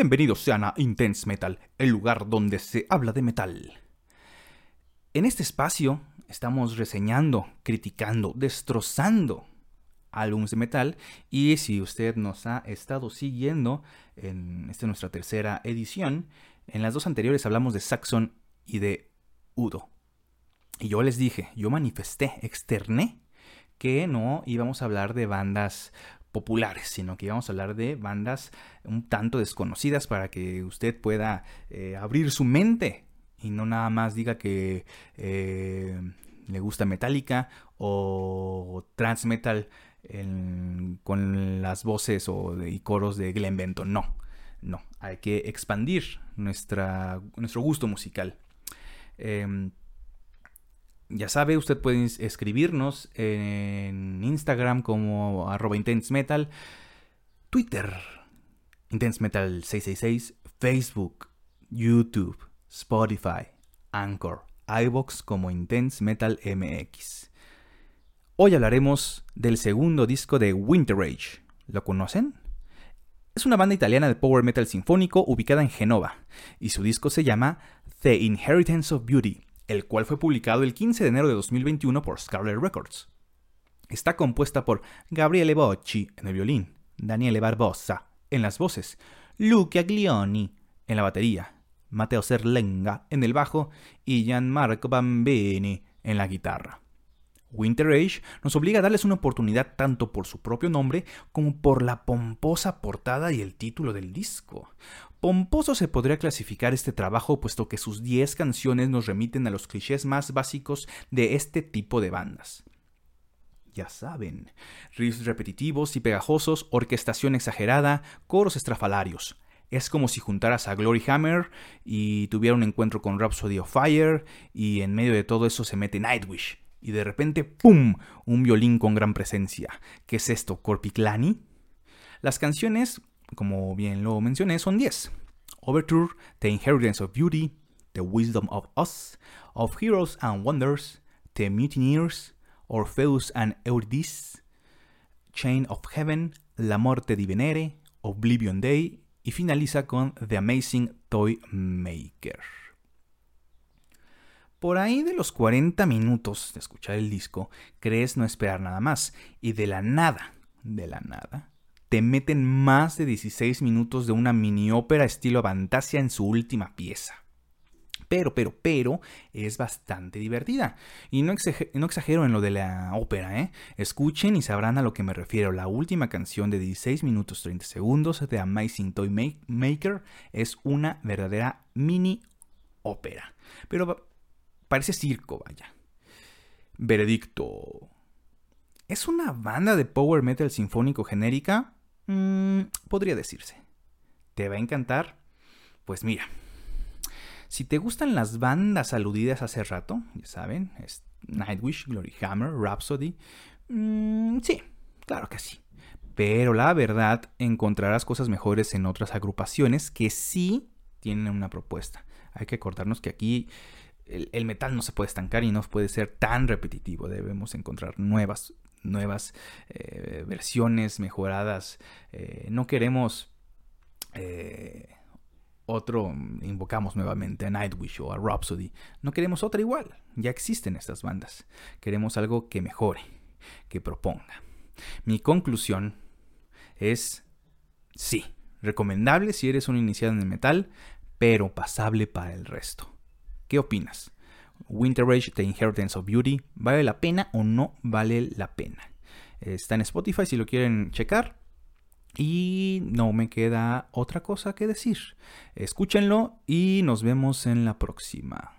Bienvenidos sean a Intense Metal, el lugar donde se habla de metal. En este espacio estamos reseñando, criticando, destrozando álbumes de metal y si usted nos ha estado siguiendo en esta nuestra tercera edición, en las dos anteriores hablamos de Saxon y de Udo. Y yo les dije, yo manifesté, externé que no íbamos a hablar de bandas populares, sino que íbamos a hablar de bandas un tanto desconocidas para que usted pueda eh, abrir su mente y no nada más diga que eh, le gusta Metallica o Trans Metal con las voces o y coros de Glenn Benton. No, no, hay que expandir nuestra, nuestro gusto musical. Em, ya sabe, usted puede escribirnos en Instagram como arroba Intense Metal, Twitter, Intense Metal 666, Facebook, YouTube, Spotify, Anchor, iBox como Intense Metal MX. Hoy hablaremos del segundo disco de Winter Age. ¿Lo conocen? Es una banda italiana de power metal sinfónico ubicada en Genova, y su disco se llama The Inheritance of Beauty el cual fue publicado el 15 de enero de 2021 por Scarlet Records. Está compuesta por Gabriele Bocci en el violín, Daniele Barbosa en las voces, Luca Glioni en la batería, Matteo Serlenga en el bajo y Gianmarco Bambini en la guitarra. Winter Age nos obliga a darles una oportunidad tanto por su propio nombre como por la pomposa portada y el título del disco. Pomposo se podría clasificar este trabajo puesto que sus 10 canciones nos remiten a los clichés más básicos de este tipo de bandas. Ya saben, riffs repetitivos y pegajosos, orquestación exagerada, coros estrafalarios. Es como si juntaras a Glory Hammer y tuviera un encuentro con Rhapsody of Fire y en medio de todo eso se mete Nightwish y de repente ¡pum! un violín con gran presencia. ¿Qué es esto? ¿Corpiclani? Las canciones, como bien lo mencioné, son 10. Overture, The Inheritance of Beauty, The Wisdom of Us, Of Heroes and Wonders, The Mutineers, Orpheus and Eurydice, Chain of Heaven, La Morte di Venere, Oblivion Day y finaliza con The Amazing Toy Maker. Por ahí de los 40 minutos de escuchar el disco, crees no esperar nada más. Y de la nada, de la nada, te meten más de 16 minutos de una mini ópera estilo Fantasia en su última pieza. Pero, pero, pero, es bastante divertida. Y no, exagero en lo de la ópera, ¿eh? Escuchen y sabrán a lo que me refiero. La última canción de 16 minutos 30 segundos de Amazing Toy Maker es una verdadera mini ópera. Pero Parece circo, vaya. Veredicto. ¿Es una banda de power metal sinfónico genérica? Mm, podría decirse. ¿Te va a encantar? Pues mira, si te gustan las bandas aludidas hace rato, ya saben, es Nightwish, Glory Hammer, Rhapsody, mm, sí, claro que sí. Pero la verdad, encontrarás cosas mejores en otras agrupaciones que sí tienen una propuesta. Hay que acordarnos que aquí el, metal no se puede estancar y no puede ser tan repetitivo. Debemos encontrar nuevas, nuevas eh, versiones mejoradas. Eh, no queremos eh, otro, invocamos nuevamente a Nightwish o a Rhapsody. No queremos otra igual. Ya existen estas bandas. Queremos algo que mejore, que proponga. Mi conclusión es sí, recomendable si eres un iniciado en el metal, pero pasable para el resto. ¿Qué opinas? Winter Age, The Inheritance of Beauty, ¿vale la pena o no vale la pena? Está en Spotify si lo quieren checar. Y no me queda otra cosa que decir. Escúchenlo y nos vemos en la próxima.